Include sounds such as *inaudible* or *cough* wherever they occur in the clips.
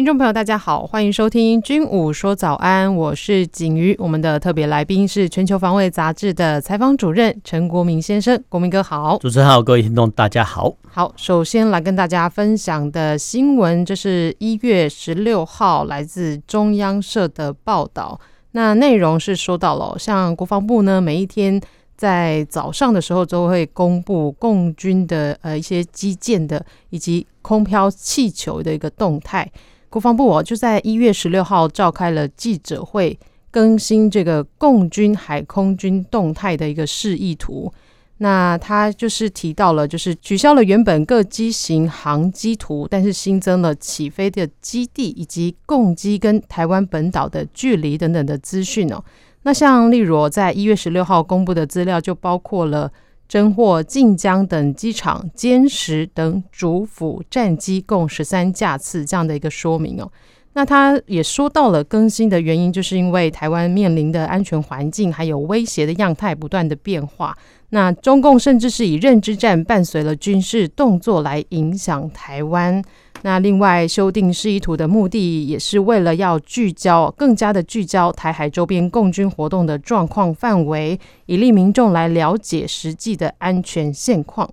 听众朋友，大家好，欢迎收听《军武说早安》，我是景瑜。我们的特别来宾是《全球防卫杂志》的采访主任陈国铭先生，国铭哥好。主持人好，各位听众大家好。好，首先来跟大家分享的新闻，这是一月十六号来自中央社的报道。那内容是说到了，像国防部呢，每一天在早上的时候都会公布共军的呃一些基建的以及空飘气球的一个动态。国防部哦，就在一月十六号召开了记者会，更新这个共军海空军动态的一个示意图。那他就是提到了，就是取消了原本各机型航机图，但是新增了起飞的基地以及共机跟台湾本岛的距离等等的资讯哦。那像例如在一月十六号公布的资料，就包括了。侦获晋江等机场歼十等主辅战机共十三架次这样的一个说明哦，那他也说到了更新的原因，就是因为台湾面临的安全环境还有威胁的样态不断的变化，那中共甚至是以认知战伴随了军事动作来影响台湾。那另外修订示意图的目的，也是为了要聚焦，更加的聚焦台海周边共军活动的状况范围，以利民众来了解实际的安全现况。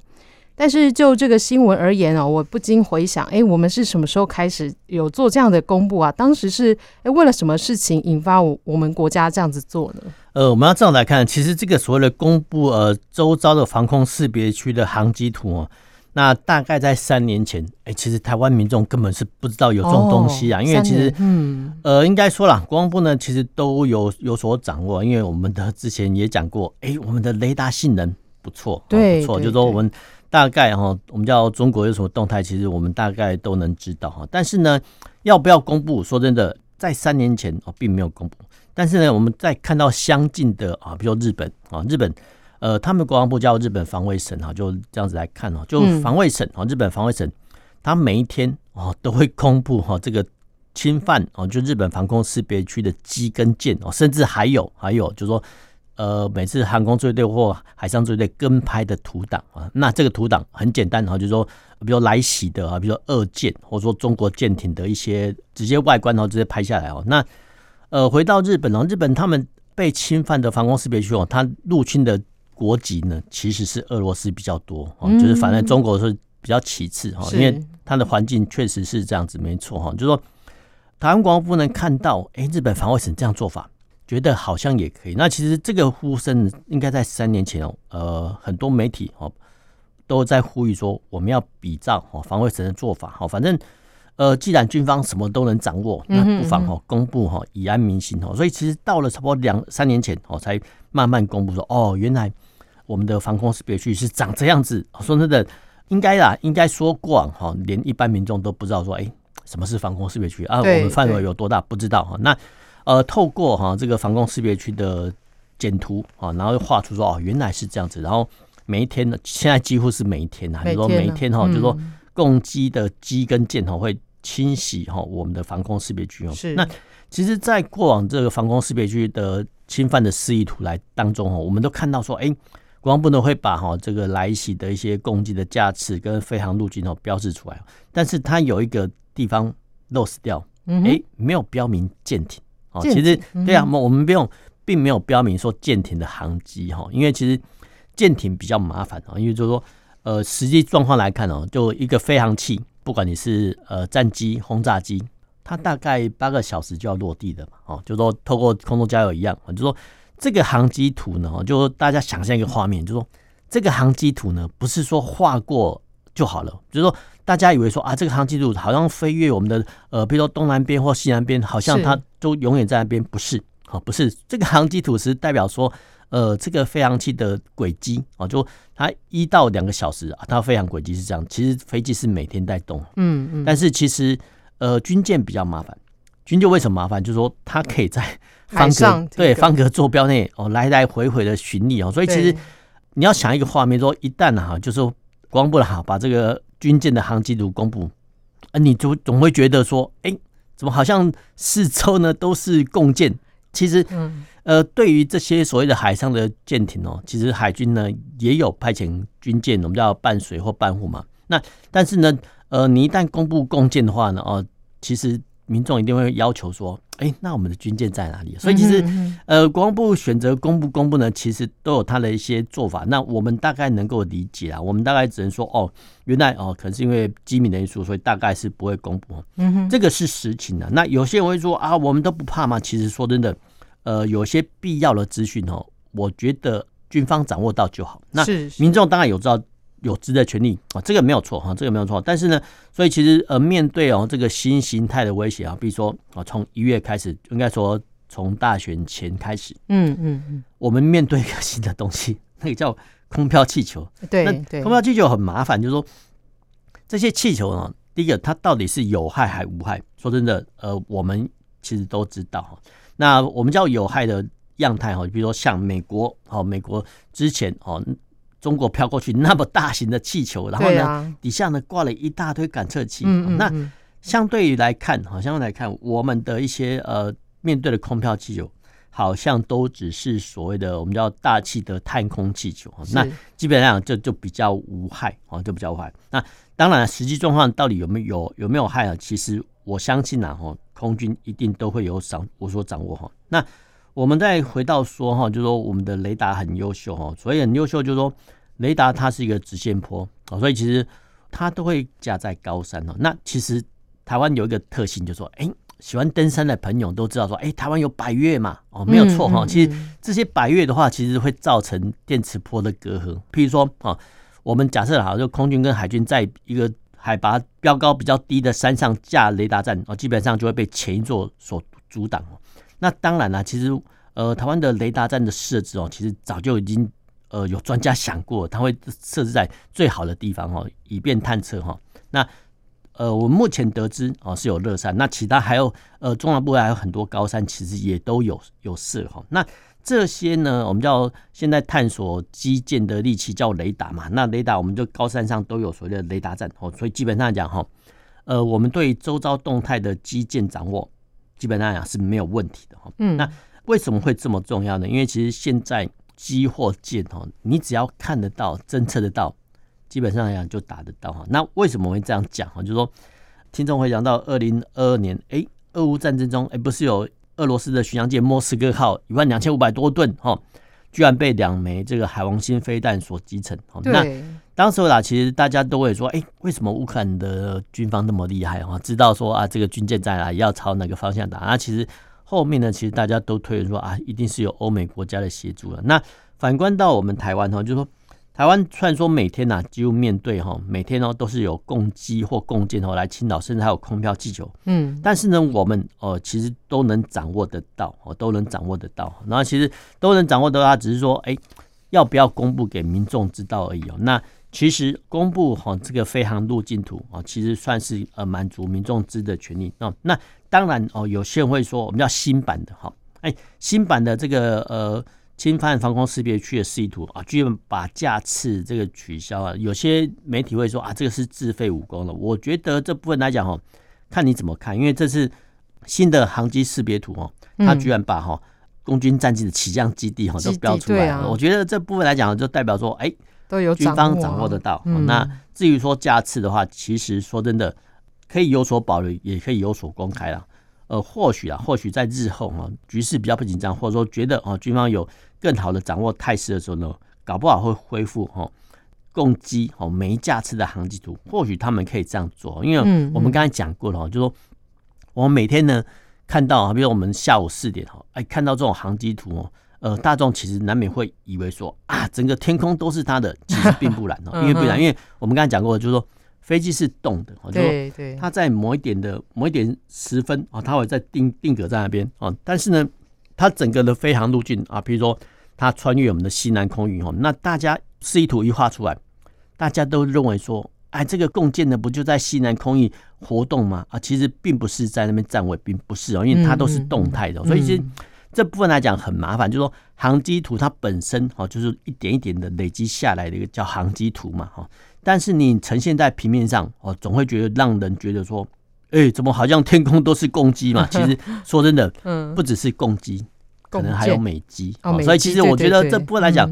但是就这个新闻而言哦，我不禁回想，哎，我们是什么时候开始有做这样的公布啊？当时是哎为了什么事情引发我我们国家这样子做呢？呃，我们要这样来看，其实这个所谓的公布呃周遭的防空识别区的航机图哦。那大概在三年前，哎、欸，其实台湾民众根本是不知道有这种东西啊，哦、因为其实，嗯，呃，应该说了，国防部呢，其实都有有所掌握，因为我们的之前也讲过，哎、欸，我们的雷达性能不错，对，不错，就是说我们大概哈，我们叫中国有什么动态，其实我们大概都能知道哈。但是呢，要不要公布？说真的，在三年前哦，并没有公布。但是呢，我们在看到相近的啊，比如说日本啊，日本。呃，他们国防部叫日本防卫省哈，就这样子来看哦，就防卫省哦，日本防卫省，他每一天哦都会公布哈这个侵犯哦，就日本防空识别区的机跟舰哦，甚至还有还有就是说，呃，每次航空队队或海上队队跟拍的图档啊，那这个图档很简单哈，就是说，比如来袭的啊，比如说二舰或者说中国舰艇的一些直接外观哦，直接拍下来哦，那呃，回到日本哦，日本他们被侵犯的防空识别区哦，他入侵的。国籍呢，其实是俄罗斯比较多哦，就是反正中国是比较其次哈，因为它的环境确实是这样子，没错哈。就是说，台湾国防部能看到，哎，日本防卫省这样做法，觉得好像也可以。那其实这个呼声应该在三年前哦，呃，很多媒体哦都在呼吁说，我们要比照哦防卫省的做法哈。反正呃，既然军方什么都能掌握，那不妨哈公布哈以安民心哦。所以其实到了差不多两三年前哦，才慢慢公布说，哦，原来。我们的防空识别区是长这样子，说真的，应该啦，应该说过往哈，连一般民众都不知道说，哎，什么是防空识别区啊？我们范围有多大不知道哈。那呃，透过哈这个防空识别区的简图啊，然后画出说哦，原来是这样子。然后每一天呢，现在几乎是每一天啊，比如说每一天哈，就是说共机的机跟舰哈会清洗哈我们的防空识别区哦。是。那其实，在过往这个防空识别区的侵犯的示意图来当中哦，我们都看到说，哎。国防部呢会把哈这个来袭的一些攻击的架次跟飞航路径哦标示出来，但是它有一个地方 lost 掉，哎，没有标明舰艇哦。其实对啊，我们不用，并没有标明说舰艇的航机哈，因为其实舰艇比较麻烦啊，因为就是说呃实际状况来看哦，就一个飞行器，不管你是呃战机、轰炸机，它大概八个小时就要落地的嘛，哦，就说透过空中加油一样，就说。这个航机图呢，就大家想象一个画面，就说这个航机图呢，不是说画过就好了，就是说大家以为说啊，这个航机图好像飞越我们的呃，比如说东南边或西南边，好像它都永远在那边，不是？好，不是。这个航机图是代表说，呃，这个飞行器的轨迹啊，就它一到两个小时啊，它飞行轨迹是这样，其实飞机是每天在动，嗯嗯，但是其实呃，军舰比较麻烦，军舰为什么麻烦？就是说它可以在方格对方格坐标内哦，来来回回的巡历哦，所以其实你要想一个画面，说一旦哈，就是说国防部哈把这个军舰的航迹图公布，啊，你就总会觉得说，哎，怎么好像四周呢都是共建？其实，呃，对于这些所谓的海上的舰艇哦，其实海军呢也有派遣军舰，我们叫伴随或伴护嘛。那但是呢，呃，你一旦公布共建的话呢，哦，其实。民众一定会要求说：“哎，那我们的军舰在哪里？”所以其实，呃，国防部选择公布公布呢，其实都有他的一些做法。那我们大概能够理解啊，我们大概只能说：“哦，原来哦，可能是因为机密的因素，所以大概是不会公布。”嗯哼，这个是实情的。那有些人会说：“啊，我们都不怕吗？”其实说真的，呃，有些必要的资讯哦，我觉得军方掌握到就好。那民众当然有知道。有知的权利啊，这个没有错哈，这个没有错。但是呢，所以其实呃，面对哦这个新形态的威胁啊，比如说啊，从一月开始，应该说从大选前开始，嗯嗯嗯，我们面对一个新的东西，那个叫空飘气球。对，那空飘气球很麻烦，就是说这些气球呢，第一个它到底是有害还无害？说真的，呃，我们其实都知道哈。那我们叫有害的样态哈，比如说像美国哦，美国之前哦。中国飘过去那么大型的气球，然后呢，底下呢挂了一大堆感测器。那相对于来看，好像来看我们的一些呃面对的空飘气球，好像都只是所谓的我们叫大气的探空气球。那基本上就就比较无害啊，就比较无害。那当然，实际状况到底有没有有有没有害啊？其实我相信啊，哈，空军一定都会有掌我所掌握哈。那我们再回到说哈，就是说我们的雷达很优秀哈，所以很优秀，就是说雷达它是一个直线坡哦，所以其实它都会架在高山哦。那其实台湾有一个特性，就是说，哎，喜欢登山的朋友都知道说，哎，台湾有百岳嘛，哦，没有错哈。其实这些百岳的话，其实会造成电磁波的隔阂。譬如说啊，我们假设好，就空军跟海军在一个海拔标高比较低的山上架雷达站，哦，基本上就会被前一座所阻挡哦。那当然了，其实呃，台湾的雷达站的设置哦，其实早就已经呃有专家想过，它会设置在最好的地方哦，以便探测哈。那呃，我目前得知哦是有乐山，那其他还有呃中南部还有很多高山，其实也都有有设哈。那这些呢，我们叫现在探索基建的利器叫雷达嘛。那雷达我们就高山上都有所谓的雷达站哦，所以基本上讲哈，呃，我们对周遭动态的基建掌握。基本上讲是没有问题的哈。嗯，那为什么会这么重要呢？因为其实现在机或舰哈，你只要看得到、侦测得到，基本上来讲就打得到哈。那为什么会这样讲哈？就是说，听众会讲到二零二二年，哎，俄乌战争中，哎，不是有俄罗斯的巡洋舰莫斯科号一万两千五百多吨哈，居然被两枚这个海王星飞弹所击沉。对。那当时啦，其实大家都会说，哎，为什么乌克兰的军方那么厉害啊？知道说啊，这个军舰在哪，要朝哪个方向打？那其实后面呢，其实大家都推论说啊，一定是有欧美国家的协助了。那反观到我们台湾哈，就是说台湾虽然说每天呐，几乎面对哈，每天哦都是有共机或共建哦来侵扰，甚至还有空飘气球，嗯，但是呢，我们哦其实都能掌握得到，哦都能掌握得到。然后其实都能掌握得到，只是说，哎，要不要公布给民众知道而已哦。那其实公布哈这个飞航路径图啊，其实算是呃满足民众知的权利。那那当然哦，有些人会说我们叫新版的哈，哎，新版的这个呃侵犯防空识别区的示意图啊，居然把架次这个取消啊。有些媒体会说啊，这个是自废武功了。我觉得这部分来讲哈，看你怎么看，因为这是新的航机识别图哦，它居然把哈空军战机的起降基地哈都标出来了。我觉得这部分来讲就代表说，哎。都有军方掌握得到。嗯、那至于说架次的话，其实说真的，可以有所保留，也可以有所公开了。呃，或许啊，或许在日后啊，局势比较不紧张，或者说觉得啊，军方有更好的掌握态势的时候呢，搞不好会恢复哈共机哦没架次的航机图。或许他们可以这样做，因为我们刚才讲过了，就说我们每天呢看到啊，比如我们下午四点哈，哎，看到这种航机图哦。呃，大众其实难免会以为说啊，整个天空都是他的，*laughs* 其实并不然哦，因为不然，因为我们刚才讲过，就是说飞机是动的，对对，它在某一点的某一点时分啊，它会在定定格在那边啊，但是呢，它整个的飞航路径啊，比如说它穿越我们的西南空域哦，那大家示意图一画出来，大家都认为说，哎，这个共建的不就在西南空域活动吗？啊，其实并不是在那边站位，并不是哦，因为它都是动态的，所以其实。这部分来讲很麻烦，就是说航机图它本身哈就是一点一点的累积下来的一个叫航机图嘛哈，但是你呈现在平面上哦，总会觉得让人觉得说，哎，怎么好像天空都是共机嘛？*laughs* 其实说真的，嗯，不只是共机，可能还有美机哦。所以其实我觉得这部分来讲，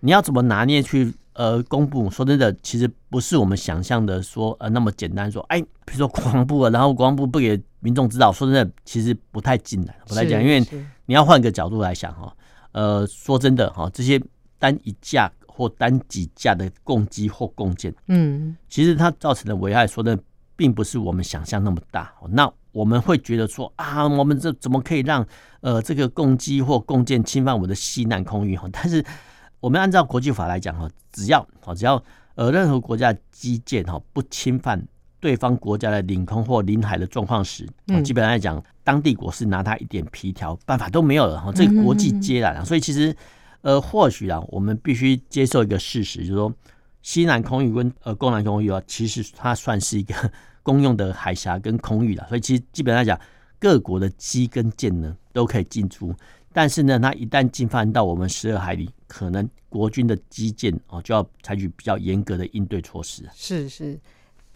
你要怎么拿捏去？呃，公布说真的，其实不是我们想象的说呃那么简单。说，哎，比如说国防部，然后国防部不给民众知道，说真的，其实不太进来。我来讲，因为你要换个角度来想哈，呃，说真的哈，这些单一架或单几架的共机或共建，嗯，其实它造成的危害，说的并不是我们想象那么大。那我们会觉得说啊，我们这怎么可以让呃这个共机或共建侵犯我们的西南空域哈？但是。我们按照国际法来讲哈，只要哈只要呃任何国家基建哈不侵犯对方国家的领空或领海的状况时，基本上来讲，当地国是拿他一点皮条办法都没有了哈。这个国际接壤，所以其实呃或许啊，我们必须接受一个事实，就是说西南空域跟呃东南空域啊，其实它算是一个 *laughs* 公用的海峡跟空域了。所以其实基本上来讲，各国的机跟舰呢都可以进出。但是呢，它一旦进犯到我们十二海里，可能国军的机舰哦就要采取比较严格的应对措施。是是，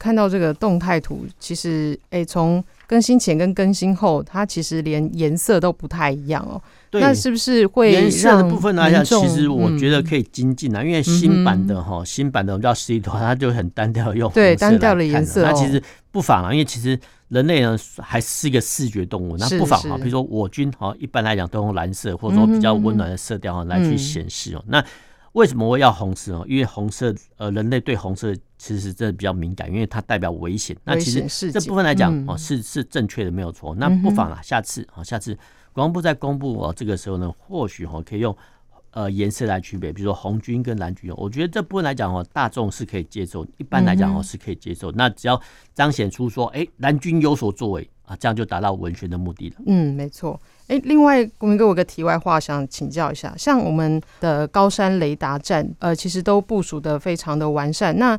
看到这个动态图，其实诶，从更新前跟更新后，它其实连颜色都不太一样哦。对，那是不是会颜色的部分来讲，其实我觉得可以精进啊，嗯、因为新版的哈，新版的我们叫十一图，它就很单调，用对单调的颜色，那其实不妨啊，因为其实。人类呢还是一个视觉动物，那不妨啊，比如说我军哈，一般来讲都用蓝色或者说比较温暖的色调哈来去显示哦。那为什么我要红色哦？因为红色呃，人类对红色其实这比较敏感，因为它代表危险。那其实这部分来讲哦，是是正确的，没有错。那不妨啊，下次啊，下次国防部在公布哦这个时候呢，或许哦可以用。呃，颜色来区别，比如说红军跟蓝军，我觉得这部分来讲哦，大众是可以接受，一般来讲哦是可以接受。嗯、那只要彰显出说，哎、欸，蓝军有所作为啊，这样就达到文宣的目的了。嗯，没错。哎、欸，另外，国民哥，我有个题外话想请教一下，像我们的高山雷达站，呃，其实都部署的非常的完善。那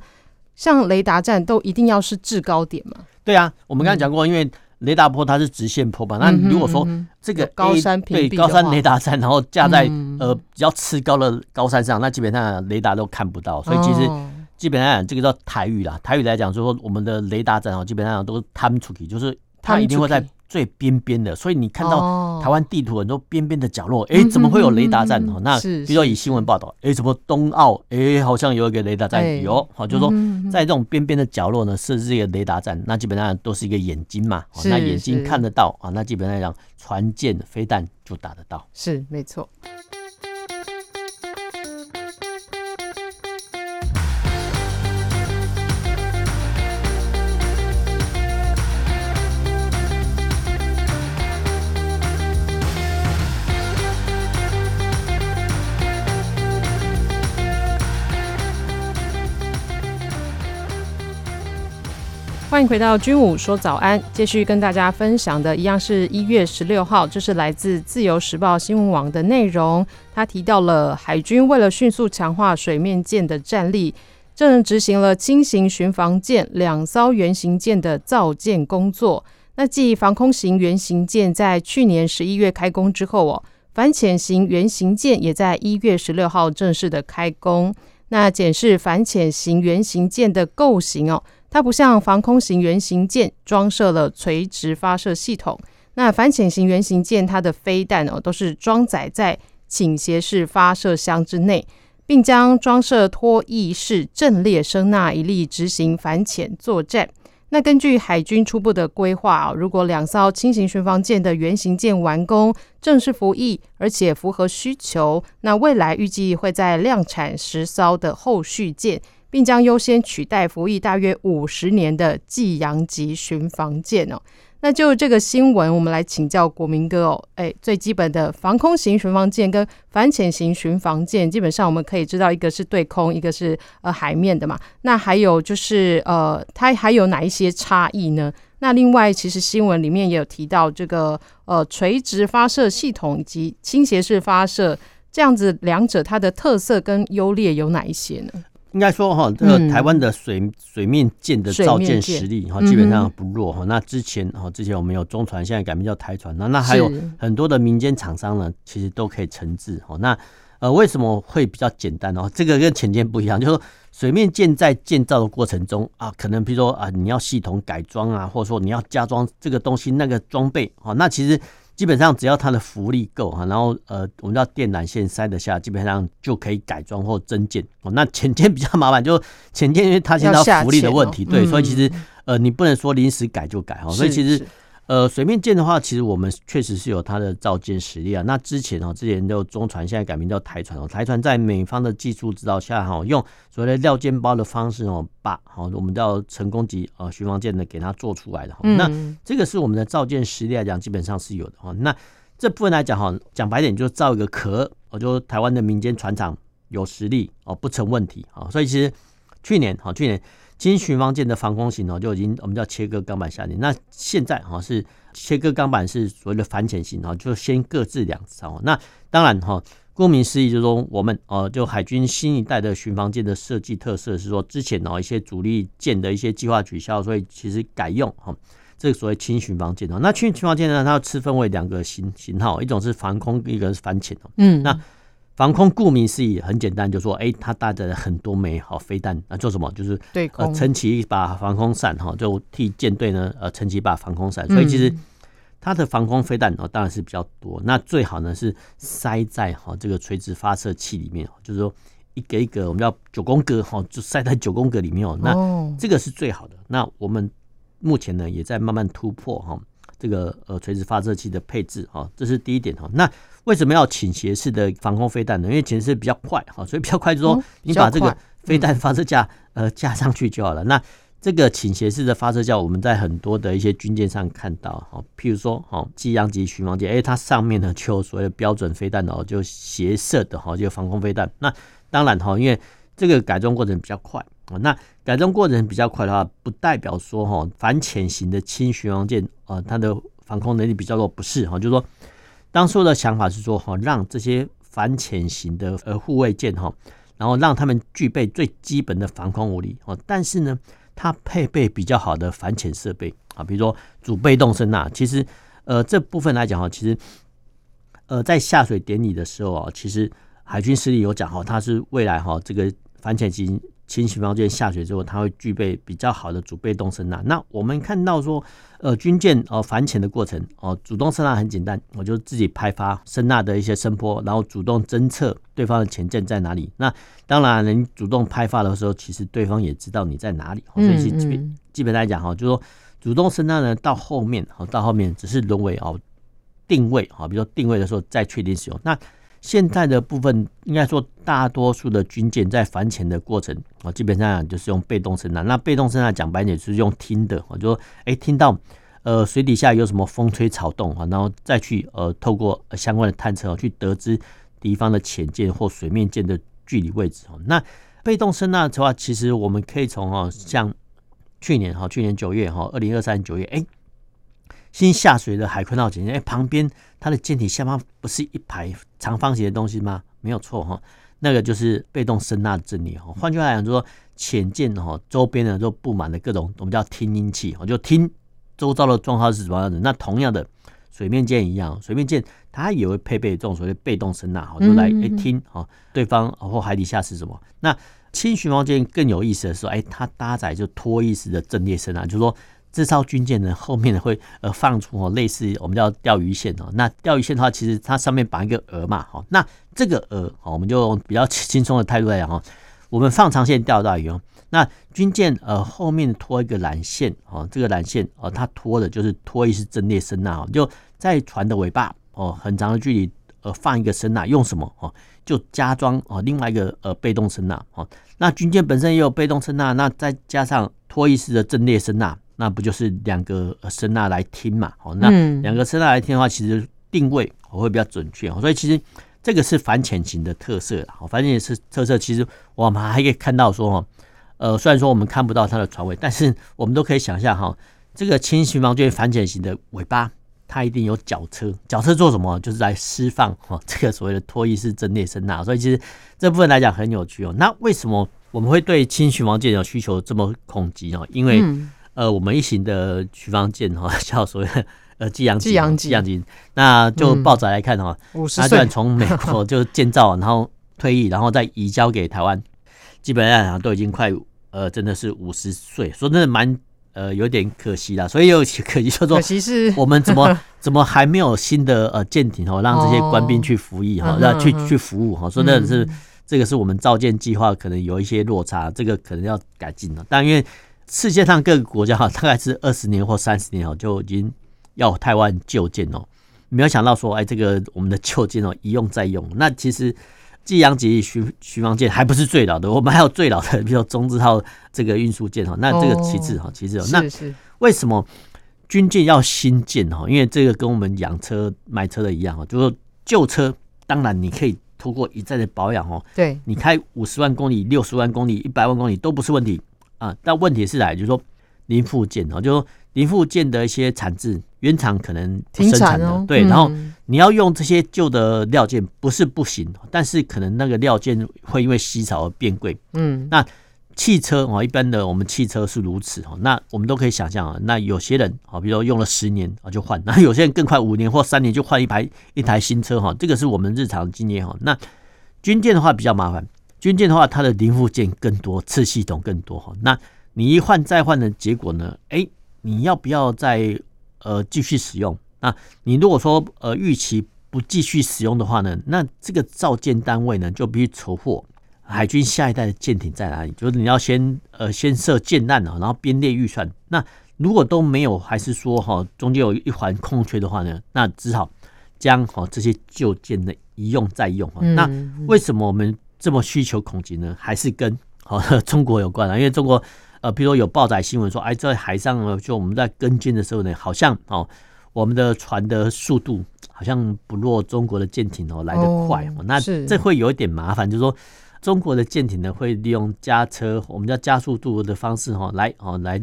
像雷达站都一定要是制高点吗？对啊，我们刚才讲过，嗯、因为。雷达波它是直线坡嘛？那如果说这个高山对高山雷达站，然后架在呃比较次高的高山上，那基本上雷达都看不到。所以其实基本上这个叫台语啦，台语来讲，就说我们的雷达站哦，基本上都是探出去，就是它一定会在。最边边的，所以你看到台湾地图很多边边的角落，哎、哦欸，怎么会有雷达站？哦、嗯，那比如说以新闻报道，哎、欸，什么东澳，哎、欸，好像有一个雷达站，欸、有，好，就是说在这种边边的角落呢，设置一个雷达站，那基本上都是一个眼睛嘛，那眼睛看得到啊，那基本上来讲，船舰飞弹就打得到，是没错。欢迎回到军武说早安，继续跟大家分享的一样是一月十六号，这是来自自由时报新闻网的内容。他提到了海军为了迅速强化水面舰的战力，正执行了轻型巡防舰两艘原型舰的造舰工作。那继防空型原型舰在去年十一月开工之后哦，反潜型原型舰也在一月十六号正式的开工。那检视反潜型原型舰的构型哦。它不像防空型原型舰装设了垂直发射系统，那反潜型原型舰它的飞弹哦都是装载在倾斜式发射箱之内，并将装设拖曳式阵列声纳一力执行反潜作战。那根据海军初步的规划啊，如果两艘轻型巡防舰的原型舰完工正式服役，而且符合需求，那未来预计会在量产十艘的后续舰。并将优先取代服役大约五十年的济阳级巡防舰哦。那就这个新闻，我们来请教国民哥哦。哎，最基本的防空型巡防舰跟反潜型巡防舰，基本上我们可以知道，一个是对空，一个是呃海面的嘛。那还有就是呃，它还有哪一些差异呢？那另外，其实新闻里面也有提到这个呃垂直发射系统以及倾斜式发射这样子，两者它的特色跟优劣有哪一些呢？应该说哈，这个台湾的水、嗯、水面舰的造舰实力哈，基本上不弱哈。那之前哈，之前我们有中船，现在改名叫台船，那那还有很多的民间厂商呢，其实都可以承制哈。那呃，为什么会比较简单呢？这个跟潜舰不一样，就是说水面舰在建造的过程中啊，可能比如说啊，你要系统改装啊，或者说你要加装这个东西那个装备啊，那其实。基本上只要它的浮力够哈，然后呃，我们叫电缆线塞得下，基本上就可以改装或增建哦。那潜舰比较麻烦，就潜舰因为它现在浮力的问题，对，所以其实呃，你不能说临时改就改哈，所以其实。呃，水面舰的话，其实我们确实是有它的造舰实力啊。那之前哦，之前就中船，现在改名叫台船哦。台船在美方的技术指导下，哈，用所谓的料件包的方式哦，把好我们叫成功级呃巡防舰呢给它做出来的。那这个是我们的造舰实力来讲，基本上是有的哈。那这部分来讲哈，讲白点就是造一个壳，我就台湾的民间船厂有实力哦，不成问题啊。所以其实去年哈，去年。轻巡防舰的防空型哦，就已经我们叫切割钢板下令。那现在哈是切割钢板是所谓的反潜型哦，就先各自两艘。那当然哈，顾名思义就是说我们哦，就海军新一代的巡防舰的设计特色是说，之前哦一些主力舰的一些计划取消，所以其实改用哈这个所谓轻巡防舰哦。那轻巡防舰呢，它要区分为两个型型号，一种是防空，一个是反潜哦。嗯，那。防空顾名思义很简单，就说哎，它带着很多枚好飞弹啊，做什么？就是对呃撑起一把防空伞哈，就替舰队呢呃撑起一把防空伞。所以其实它的防空飞弹哦当然是比较多。那最好呢是塞在哈这个垂直发射器里面，就是说一个一个我们叫九宫格哈，就塞在九宫格里面哦。那这个是最好的。那我们目前呢也在慢慢突破哈这个呃垂直发射器的配置哈，这是第一点哈。那为什么要倾斜式的防空飞弹呢？因为倾斜式比较快，哈，所以比较快，就是说你把这个飞弹发射架呃架上去就好了。那这个倾斜式的发射架，我们在很多的一些军舰上看到，哈，譬如说，哈，机阳级巡防舰，哎，它上面呢就有所谓的标准飞弹哦，就斜射的哈，就防空飞弹。那当然哈，因为这个改装过程比较快，那改装过程比较快的话，不代表说哈反潜型的轻巡洋舰啊，它的防空能力比较弱，不是哈，就是说。当初的想法是说，哈，让这些反潜型的呃护卫舰哈，然后让他们具备最基本的防空武力哦，但是呢，它配备比较好的反潜设备啊，比如说主被动声呐。其实，呃，这部分来讲哈，其实，呃，在下水典礼的时候啊，其实海军司令有讲哈，它是未来哈这个反潜型。轻巡防舰下水之后，它会具备比较好的主被动声呐。那我们看到说，呃，军舰呃反潜的过程哦，主动声呐很简单，我就自己拍发声呐的一些声波，然后主动侦测对方的潜舰在哪里。那当然，你主动拍发的时候，其实对方也知道你在哪里。所以基本基本来讲哈，就说主动声呐呢，到后面哦，到后面只是沦为哦定位啊，比如说定位的时候再确定使用那。现在的部分应该说，大多数的军舰在反潜的过程啊，基本上就是用被动声纳。那被动声纳讲白点就是用听的，我就说，哎，听到呃水底下有什么风吹草动啊，然后再去呃透过相关的探测去得知敌方的潜舰或水面舰的距离位置。哦那被动声纳的话，其实我们可以从哦，像去年哈，去年九月哈，二零二三年九月，哎。新下水的海坤号潜舰，哎，旁边它的舰体下方不是一排长方形的东西吗？没有错哈，那个就是被动声呐的阵列哈。换句话来讲，就说潜舰哈周边呢都布满了各种我们叫听音器，我就听周遭的状况是什么样子。那同样的水面舰一样，水面舰它也会配备这种所谓被动声纳，就来哎听哈对方或海底下是什么。那轻巡防舰更有意思的是，哎，它搭载就拖曳式的阵列声呐，就是说。这艘军舰呢，后面呢会呃放出哦，类似我们叫钓鱼线哦。那钓鱼线的话，其实它上面绑一个饵嘛，哈。那这个饵，我们就用比较轻松的态度来讲哈，我们放长线钓大鱼哦。那军舰呃后面拖一个缆线哦，这个缆线哦，它拖的就是拖一式阵列声呐，就在船的尾巴哦，很长的距离呃放一个声呐，用什么哦？就加装哦另外一个呃被动声呐哦。那军舰本身也有被动声呐，那再加上拖一式的阵列声呐。那不就是两个声呐来听嘛？哦，那两个声呐来听的话，其实定位我会比较准确。所以其实这个是反潜型的特色。好，反潜型特色，其实我们还可以看到说，呃，虽然说我们看不到它的船尾，但是我们都可以想象哈，这个轻巡防舰反潜型的尾巴，它一定有绞车。绞车做什么？就是来释放哈这个所谓的拖曳式阵列声呐。所以其实这部分来讲很有趣哦。那为什么我们会对轻巡防舰有需求这么恐急哦？因为、嗯、呃，我们一行的巡防舰哈，*laughs* 叫所谓的呃济阳济阳济阳级，那就报载来看哈，他居然从美国就建造，*laughs* 然后退役，然后再移交给台湾，基本上都已经快呃，真的是五十岁，说真的蛮呃有点可惜啦。所以有可惜就说，可惜是 *laughs* 我们怎么怎么还没有新的呃舰艇哦，让这些官兵去服役哈，让、哦、去去服务哈，说真的是。嗯这个是我们造舰计划可能有一些落差，这个可能要改进了。但因为世界上各个国家哈，大概是二十年或三十年哦，就已经要台湾旧舰哦，没有想到说，哎，这个我们的旧舰哦一用再用。那其实济阳级巡巡防舰还不是最老的，我们还有最老的，比如说中字号这个运输舰哈。那这个其次哈，其次哦，那为什么军舰要新建哈？因为这个跟我们养车买车的一样哈，就是说旧车当然你可以。通过一再的保养哦，对，你开五十万公里、六十万公里、一百万公里都不是问题啊。但问题是来，就是说零附件哦，就是说零附件的一些产制，原厂可能不生产的，对。然后你要用这些旧的料件，不是不行，但是可能那个料件会因为稀少而变贵。嗯，那。汽车哦，一般的我们汽车是如此哦，那我们都可以想象啊，那有些人啊，比如说用了十年啊就换，那有些人更快五年或三年就换一台一台新车哈，这个是我们日常经验哈。那军舰的话比较麻烦，军舰的话它的零部件更多，次系统更多哈。那你一换再换的结果呢？哎，你要不要再呃继续使用？那你如果说呃预期不继续使用的话呢，那这个造舰单位呢就必须筹货。海军下一代的舰艇在哪里？就是你要先呃先设舰难啊，然后编列预算。那如果都没有，还是说哈中间有一环空缺的话呢，那只好将哈这些旧舰的一用再用。那为什么我们这么需求恐惧呢？还是跟哦 *laughs* 中国有关啊？因为中国呃，比如说有报载新闻说，哎，在海上就我们在跟进的时候呢，好像哦我们的船的速度好像不落中国的舰艇哦来得快。那这会有一点麻烦，就是说。中国的舰艇呢，会利用加车，我们叫加速度的方式哈，来哦来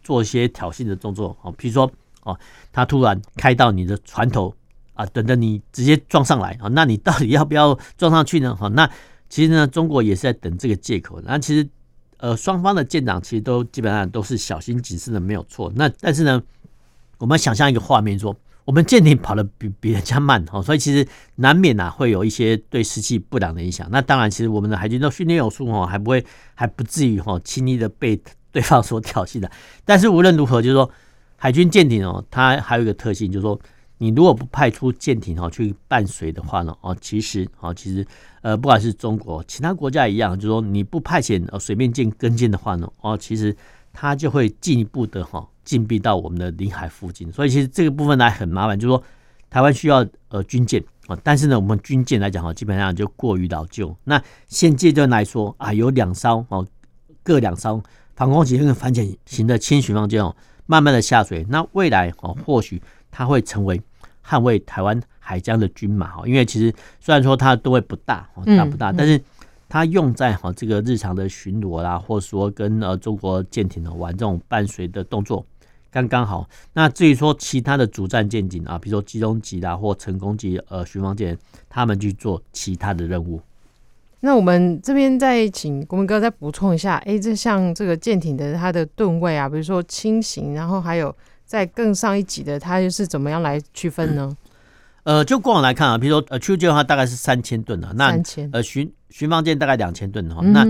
做一些挑衅的动作哦，比如说哦，他突然开到你的船头啊，等着你直接撞上来啊，那你到底要不要撞上去呢？哈，那其实呢，中国也是在等这个借口。那其实呃，双方的舰长其实都基本上都是小心谨慎的，没有错。那但是呢，我们想象一个画面说。我们舰艇跑得比比人家慢哦，所以其实难免呐会有一些对士气不良的影响。那当然，其实我们的海军都训练有素哦，还不会还不至于哈轻易的被对方所挑衅的。但是无论如何，就是说海军舰艇哦，它还有一个特性，就是说你如果不派出舰艇哦去伴随的话呢，哦其实哦其实呃不管是中国其他国家一样，就是说你不派遣呃水面舰跟舰的话呢，哦其实它就会进一步的哈。禁闭到我们的领海附近，所以其实这个部分呢很麻烦，就是说台湾需要呃军舰啊，但是呢我们军舰来讲哈，基本上就过于老旧。那现阶段来说啊，有两艘哦，各两艘防空型跟反潜型的轻巡防舰哦，慢慢的下水。那未来哦，或许它会成为捍卫台湾海疆的军马哈，因为其实虽然说它的吨位不大哦，大不大，但是。它用在哈这个日常的巡逻啦，或者说跟呃中国舰艇呢玩这种伴随的动作，刚刚好。那至于说其他的主战舰艇啊，比如说集中级啦或成功级呃巡防舰，他们去做其他的任务。那我们这边再请国民哥再补充一下，哎，这像这个舰艇的它的吨位啊，比如说轻型，然后还有再更上一级的，它又是怎么样来区分呢？嗯呃，就过往来看啊，比如说呃秋季的话大概是三千吨啊，那呃巡巡防舰大概两千吨哈，那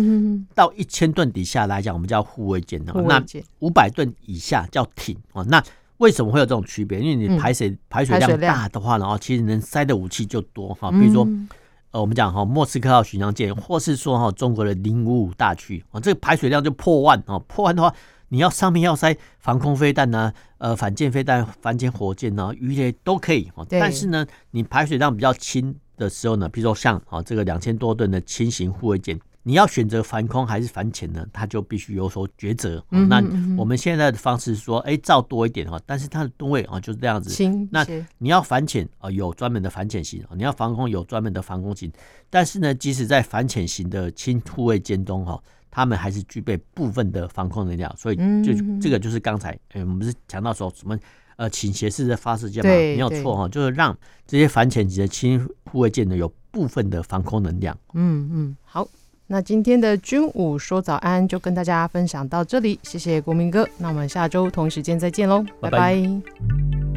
到一千吨底下来讲，我们叫护卫舰哦，那五百吨以下叫艇啊。那为什么会有这种区别？因为你排水、嗯、排水量大的话呢，哦，其实能塞的武器就多哈。比如说呃，我们讲哈莫斯科号巡洋舰，或是说哈中国的零五五大驱啊，这个排水量就破万啊，破万的话。你要上面要塞防空飞弹呢，呃，反舰飞弹、反潜火箭呢，鱼雷都可以。但是呢，你排水量比较轻的时候呢，比如说像啊这个两千多吨的轻型护卫舰。你要选择反空还是反潜呢？它就必须有所抉择。那我们现在的方式是说，哎，造多一点哈，但是它的吨位啊就是这样子。那你要反潜啊，有专门的反潜型；你要防空，有专门的防空型。但是呢，即使在反潜型的轻护卫舰中哈，他们还是具备部分的防空能量。所以就这个就是刚才哎，我们不是强调说什么呃倾斜式的发射箭嘛？没有错哈，就是让这些反潜级的轻护卫舰呢有部分的防空能量。嗯嗯，好。那今天的军武说早安就跟大家分享到这里，谢谢国民哥。那我们下周同一时间再见喽，拜拜。拜拜